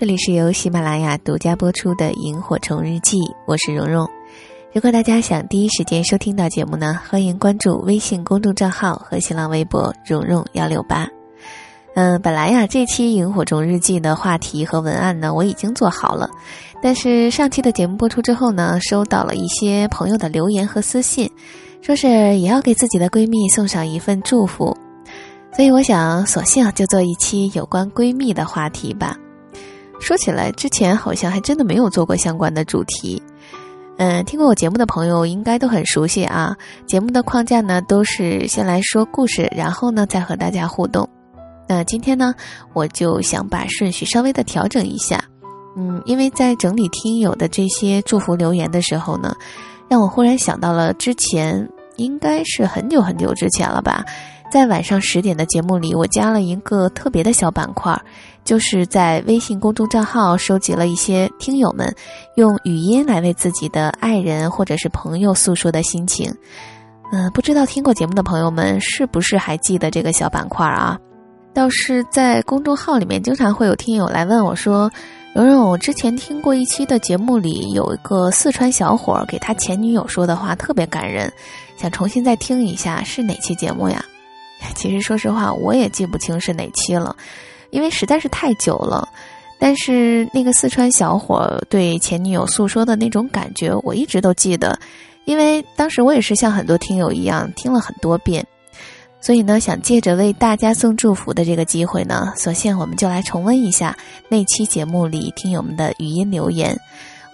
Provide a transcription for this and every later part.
这里是由喜马拉雅独家播出的《萤火虫日记》，我是蓉蓉。如果大家想第一时间收听到节目呢，欢迎关注微信公众账号和新浪微博“蓉蓉幺六八”。嗯，本来呀，这期《萤火虫日记》的话题和文案呢，我已经做好了，但是上期的节目播出之后呢，收到了一些朋友的留言和私信，说是也要给自己的闺蜜送上一份祝福，所以我想，索性就做一期有关闺蜜的话题吧。说起来，之前好像还真的没有做过相关的主题。嗯，听过我节目的朋友应该都很熟悉啊。节目的框架呢，都是先来说故事，然后呢再和大家互动。那今天呢，我就想把顺序稍微的调整一下。嗯，因为在整理听友的这些祝福留言的时候呢，让我忽然想到了之前，应该是很久很久之前了吧。在晚上十点的节目里，我加了一个特别的小板块，就是在微信公众账号收集了一些听友们用语音来为自己的爱人或者是朋友诉说的心情。嗯，不知道听过节目的朋友们是不是还记得这个小板块啊？倒是在公众号里面，经常会有听友来问我说：“蓉蓉，我之前听过一期的节目里，有一个四川小伙给他前女友说的话特别感人，想重新再听一下，是哪期节目呀？”其实，说实话，我也记不清是哪期了，因为实在是太久了。但是那个四川小伙对前女友诉说的那种感觉，我一直都记得，因为当时我也是像很多听友一样听了很多遍。所以呢，想借着为大家送祝福的这个机会呢，索性我们就来重温一下那期节目里听友们的语音留言。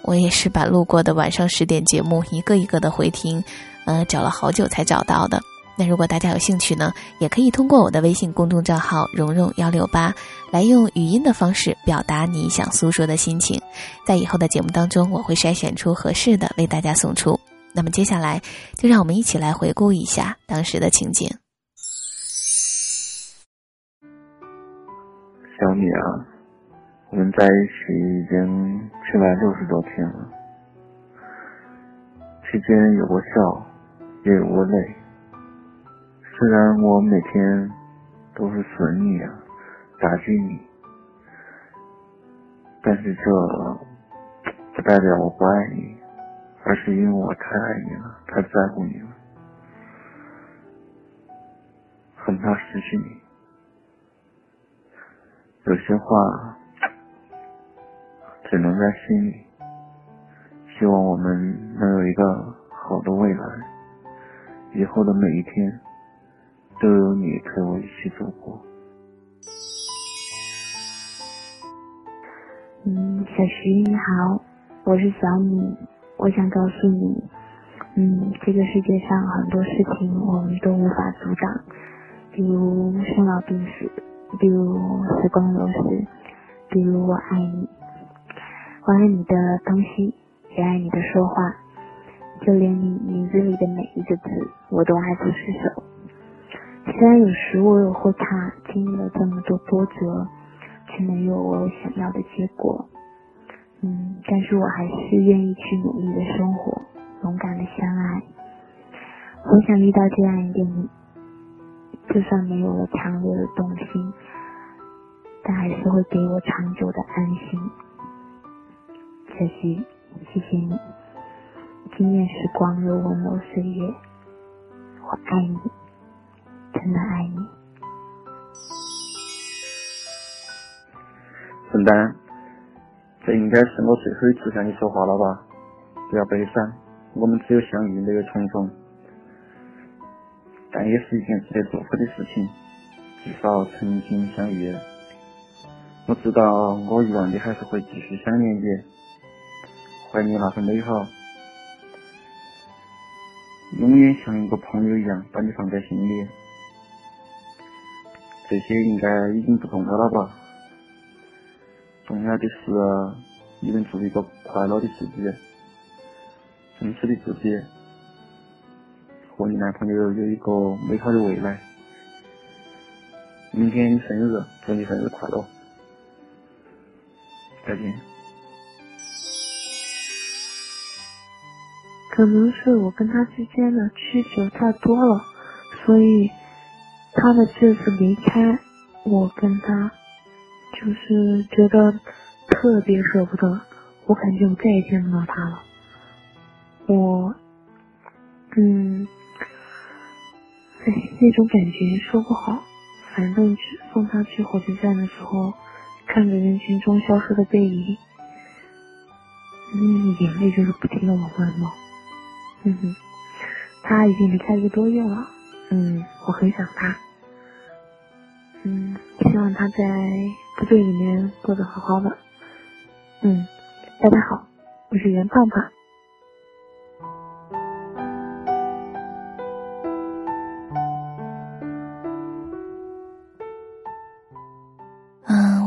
我也是把路过的晚上十点节目一个一个的回听，呃，找了好久才找到的。那如果大家有兴趣呢，也可以通过我的微信公众账号“蓉蓉幺六八”来用语音的方式表达你想诉说的心情，在以后的节目当中，我会筛选出合适的为大家送出。那么接下来，就让我们一起来回顾一下当时的情景。小米啊，我们在一起已经七百六十多天了，期间有过笑，也有过泪。虽然我每天都是损你啊，打击你，但是这不代表我不爱你，而是因为我太爱你了，太在乎你了，很怕失去你。有些话只能在心里。希望我们能有一个好的未来，以后的每一天。都有你陪我一起走过。嗯，小徐你好，我是小米，我想告诉你，嗯，这个世界上很多事情我们都无法阻挡，比如生老病死，比如时光流逝，比如我爱你，我爱你的东西，也爱你的说话，就连你名字里的每一个字，我都爱不释手。虽然有时我也会怕经历了这么多波折，却没有我想要的结果，嗯，但是我还是愿意去努力的生活，勇敢的相爱。我想遇到这样一个你，就算没有了强烈的动心，但还是会给我长久的安心。小徐，谢谢你，惊艳时光如温柔岁月，我爱你。真的爱你，孙丹。这应该是我最后一次向你说话了吧？不要悲伤，我们只有相遇没有重逢，但也是一件值得祝福的事情，至少曾经相遇。我知道我遗忘的还是会继续想念你，怀念那份美好，永远像一个朋友一样把你放在心里。这些应该已经不重要了吧？重要的是你能做一个快乐的自己，真实的自己，和你男朋友有一个美好的未来。明天你生日，祝你生日快乐！再见。可能是我跟他之间的需求太多了，所以他的这次离开，我跟他就是觉得特别舍不得。我感觉我再也见不到他了。我，嗯，哎，那种感觉说不好。反正去送他去火车站的时候。看着人群中消失的背影，嗯，眼泪就是不停的往外冒。嗯哼，他已经离开一个多月了。嗯，我很想他。嗯，希望他在部队里面过得好好的。嗯，大家好，我是袁胖胖。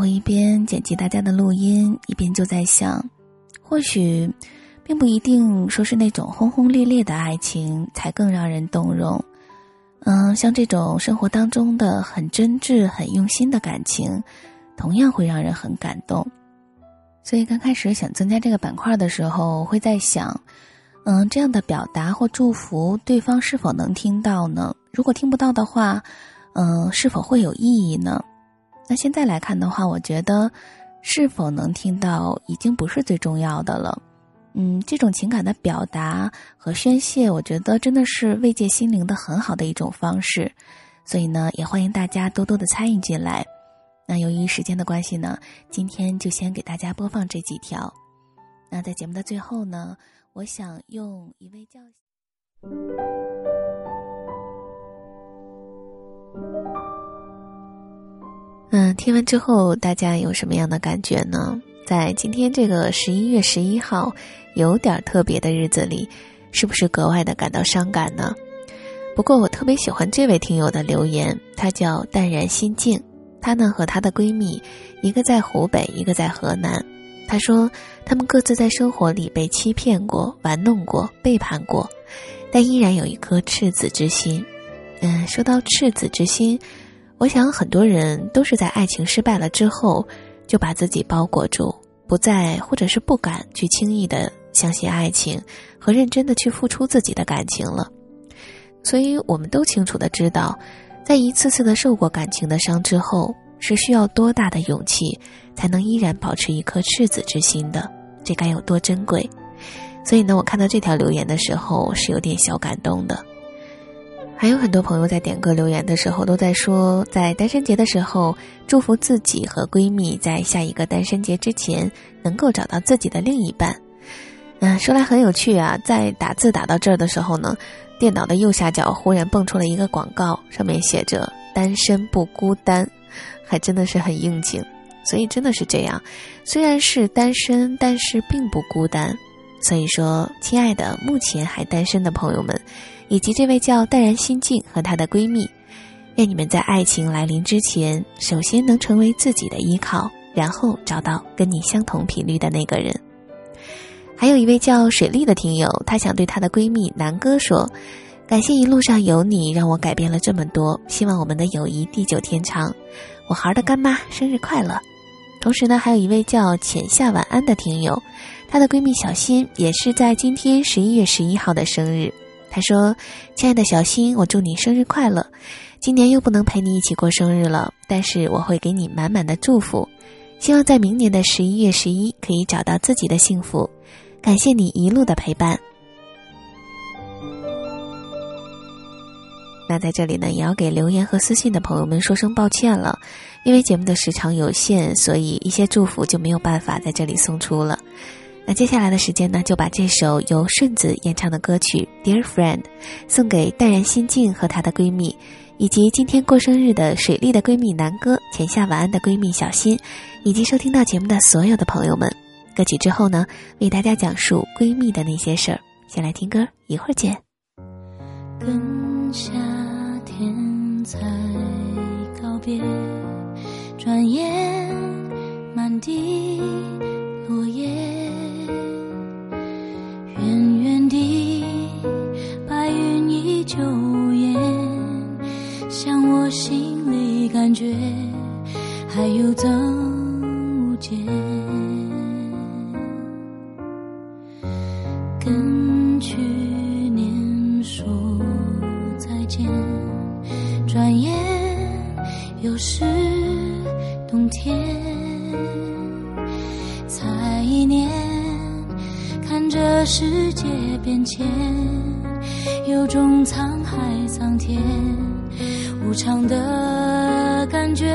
一边剪辑大家的录音，一边就在想，或许，并不一定说是那种轰轰烈烈的爱情才更让人动容。嗯，像这种生活当中的很真挚、很用心的感情，同样会让人很感动。所以刚开始想增加这个板块的时候，会在想，嗯，这样的表达或祝福，对方是否能听到呢？如果听不到的话，嗯，是否会有意义呢？那现在来看的话，我觉得是否能听到已经不是最重要的了。嗯，这种情感的表达和宣泄，我觉得真的是慰藉心灵的很好的一种方式。所以呢，也欢迎大家多多的参与进来。那由于时间的关系呢，今天就先给大家播放这几条。那在节目的最后呢，我想用一位叫。嗯，听完之后大家有什么样的感觉呢？在今天这个十一月十一号有点特别的日子里，是不是格外的感到伤感呢？不过我特别喜欢这位听友的留言，她叫淡然心境。她呢和她的闺蜜，一个在湖北，一个在河南。她说，她们各自在生活里被欺骗过、玩弄过、背叛过，但依然有一颗赤子之心。嗯，说到赤子之心。我想很多人都是在爱情失败了之后，就把自己包裹住，不再或者是不敢去轻易的相信爱情和认真的去付出自己的感情了。所以，我们都清楚的知道，在一次次的受过感情的伤之后，是需要多大的勇气才能依然保持一颗赤子之心的，这该有多珍贵。所以呢，我看到这条留言的时候是有点小感动的。还有很多朋友在点歌留言的时候都在说，在单身节的时候祝福自己和闺蜜在下一个单身节之前能够找到自己的另一半。嗯，说来很有趣啊，在打字打到这儿的时候呢，电脑的右下角忽然蹦出了一个广告，上面写着“单身不孤单”，还真的是很应景。所以真的是这样，虽然是单身，但是并不孤单。所以说，亲爱的，目前还单身的朋友们。以及这位叫淡然心境和她的闺蜜，愿你们在爱情来临之前，首先能成为自己的依靠，然后找到跟你相同频率的那个人。还有一位叫水丽的听友，她想对她的闺蜜南哥说：“感谢一路上有你，让我改变了这么多。希望我们的友谊地久天长。”我孩儿的干妈生日快乐！同时呢，还有一位叫浅夏晚安的听友，她的闺蜜小新也是在今天十一月十一号的生日。她说：“亲爱的小新，我祝你生日快乐！今年又不能陪你一起过生日了，但是我会给你满满的祝福。希望在明年的十一月十一可以找到自己的幸福。感谢你一路的陪伴。”那在这里呢，也要给留言和私信的朋友们说声抱歉了，因为节目的时长有限，所以一些祝福就没有办法在这里送出了。那接下来的时间呢，就把这首由顺子演唱的歌曲《Dear Friend》送给淡然心境和她的闺蜜，以及今天过生日的水丽的闺蜜南哥、浅夏晚安的闺蜜小新，以及收听到节目的所有的朋友们。歌曲之后呢，为大家讲述闺蜜的那些事儿。先来听歌，一会儿见。跟夏天才告别，转眼满地秋夜像我心里感觉还有增无减跟去年说再见转眼又是冬天。才一年看着世界变迁。有种沧海桑田无常的感觉。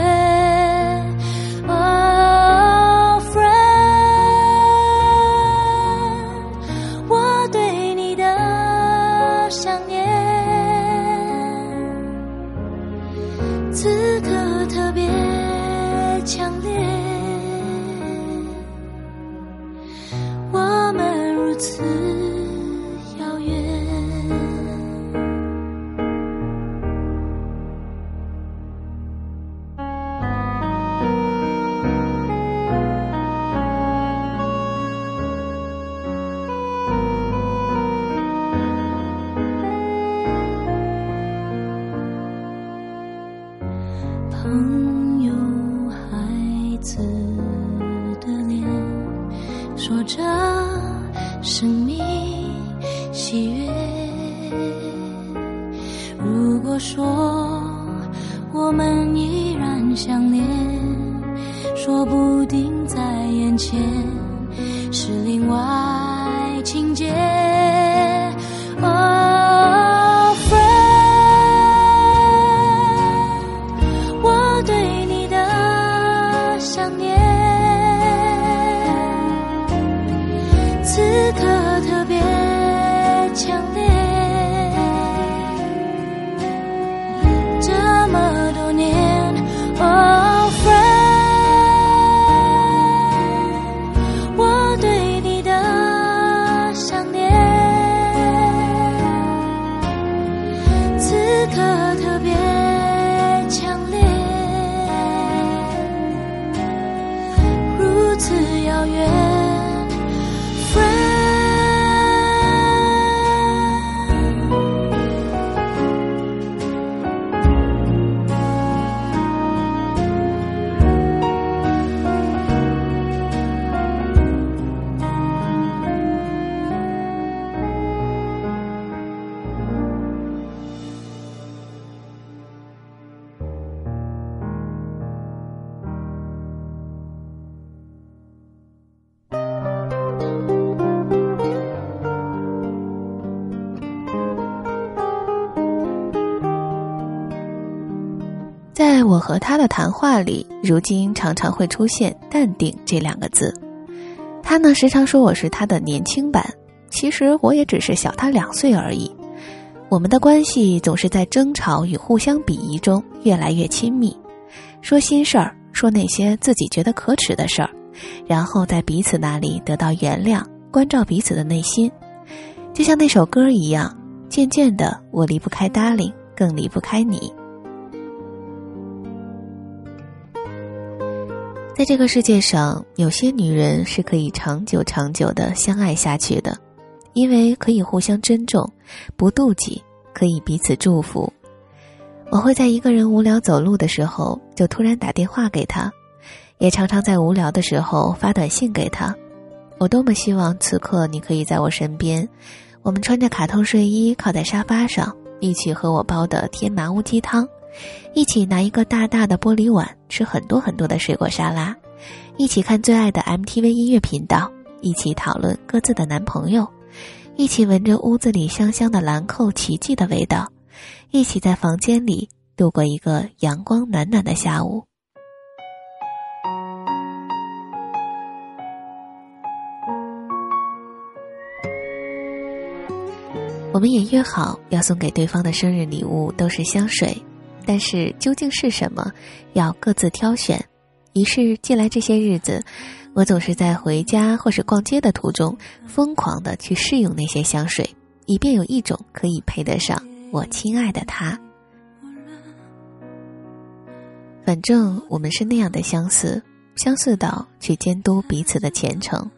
如此遥远。在我和他的谈话里，如今常常会出现“淡定”这两个字。他呢，时常说我是他的年轻版，其实我也只是小他两岁而已。我们的关系总是在争吵与互相鄙夷中越来越亲密，说心事儿，说那些自己觉得可耻的事儿，然后在彼此那里得到原谅，关照彼此的内心，就像那首歌一样。渐渐的，我离不开 Darling，更离不开你。在这个世界上，有些女人是可以长久、长久的相爱下去的，因为可以互相珍重，不妒忌，可以彼此祝福。我会在一个人无聊走路的时候，就突然打电话给他，也常常在无聊的时候发短信给他。我多么希望此刻你可以在我身边，我们穿着卡通睡衣靠在沙发上，一起喝我煲的天麻乌鸡汤。一起拿一个大大的玻璃碗吃很多很多的水果沙拉，一起看最爱的 MTV 音乐频道，一起讨论各自的男朋友，一起闻着屋子里香香的兰蔻奇迹的味道，一起在房间里度过一个阳光暖暖的下午。我们也约好要送给对方的生日礼物都是香水，但是究竟是什么，要各自挑选。于是，近来这些日子，我总是在回家或是逛街的途中，疯狂的去试用那些香水，以便有一种可以配得上我亲爱的他。反正我们是那样的相似，相似到去监督彼此的前程。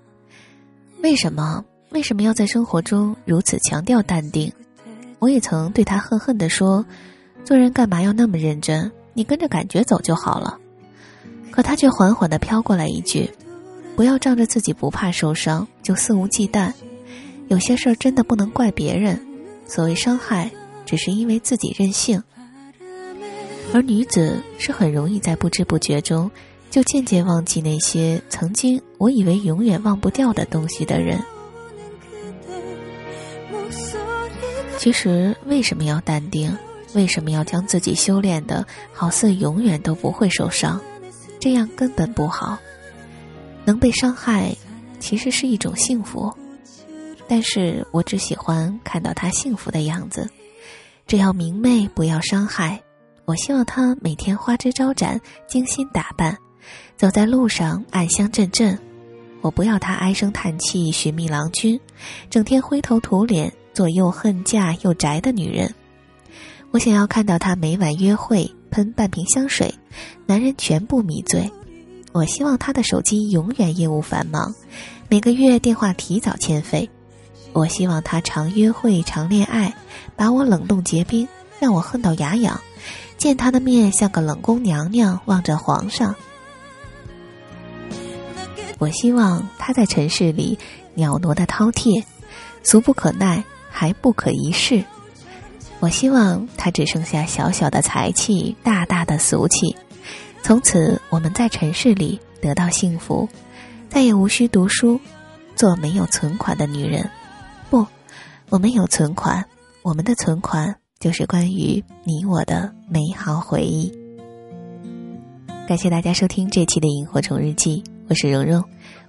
为什么？为什么要在生活中如此强调淡定？我也曾对他恨恨地说：“做人干嘛要那么认真？你跟着感觉走就好了。”可他却缓缓地飘过来一句：“不要仗着自己不怕受伤就肆无忌惮。有些事儿真的不能怪别人。所谓伤害，只是因为自己任性。而女子是很容易在不知不觉中，就渐渐忘记那些曾经我以为永远忘不掉的东西的人。”其实为什么要淡定？为什么要将自己修炼的好似永远都不会受伤？这样根本不好。能被伤害，其实是一种幸福。但是我只喜欢看到他幸福的样子。只要明媚，不要伤害。我希望他每天花枝招展，精心打扮，走在路上暗香阵阵。我不要他唉声叹气，寻觅郎君，整天灰头土脸。做又恨嫁又宅的女人，我想要看到他每晚约会喷半瓶香水，男人全部迷醉。我希望他的手机永远业务繁忙，每个月电话提早欠费。我希望他常约会常恋爱，把我冷冻结冰，让我恨到牙痒。见他的面像个冷宫娘娘望着皇上。我希望他在尘世里袅娜的饕餮，俗不可耐。还不可一世。我希望他只剩下小小的财气，大大的俗气。从此，我们在尘世里得到幸福，再也无需读书，做没有存款的女人。不，我们有存款，我们的存款就是关于你我的美好回忆。感谢大家收听这期的《萤火虫日记》，我是蓉蓉，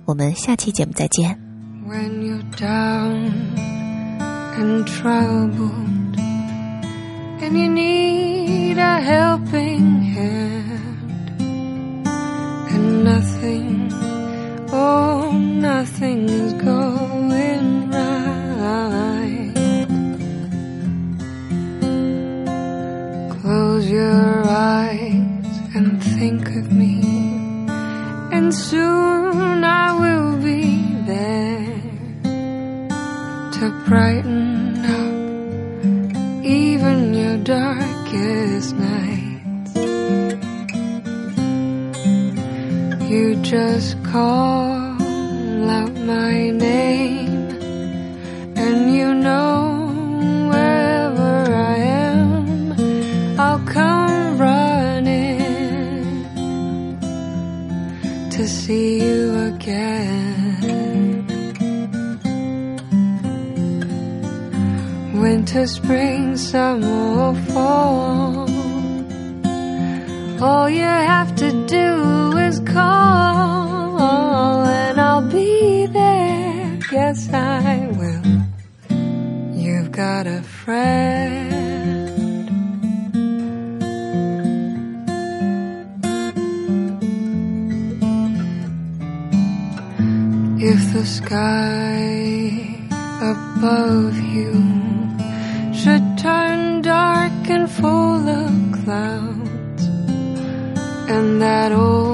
我们下期节目再见 when you down。and troubled, and you need a helping hand, and nothing, oh, nothing is going just call out my name, and you know wherever I am, I'll come running to see you again. winter, spring, summer, fall. All you have to do is call, Yes, I will. You've got a friend. If the sky above you should turn dark and full of clouds, and that old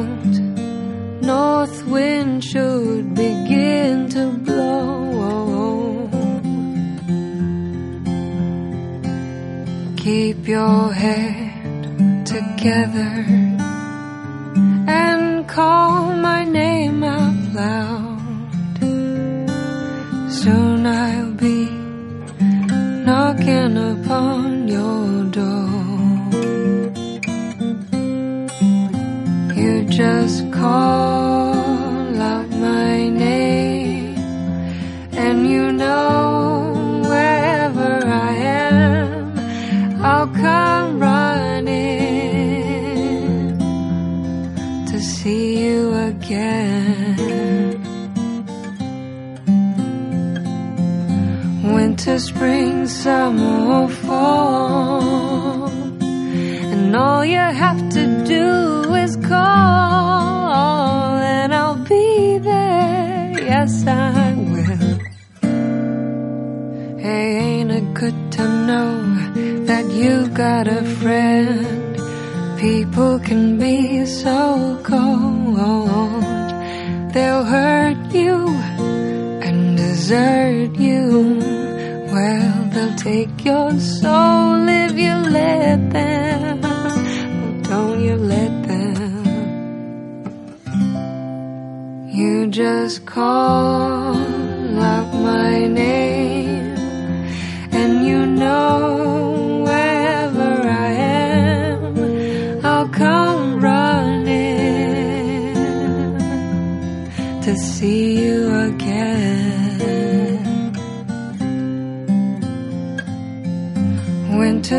your head together and call my name out loud. Soon I'll be knocking upon your door. You just call out my name, and you know Winter, spring, summer, or fall. And all you have to do is call, and I'll be there. Yes, I will. Hey, ain't it good to know that you've got a friend? People can be so cold, they'll hurt you and desert you. Take your soul if you let them. Don't you let them. You just call out my name, and you know wherever I am, I'll come running to see you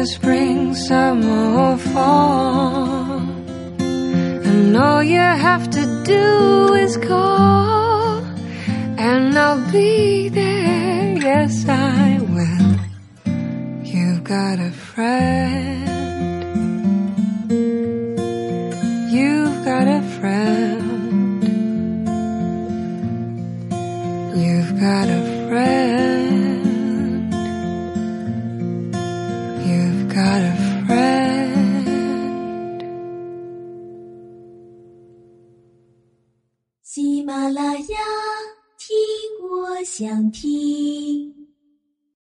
spring, summer, or fall. And all you have to do is call, and I'll be there. Yes, I will. You've got a friend.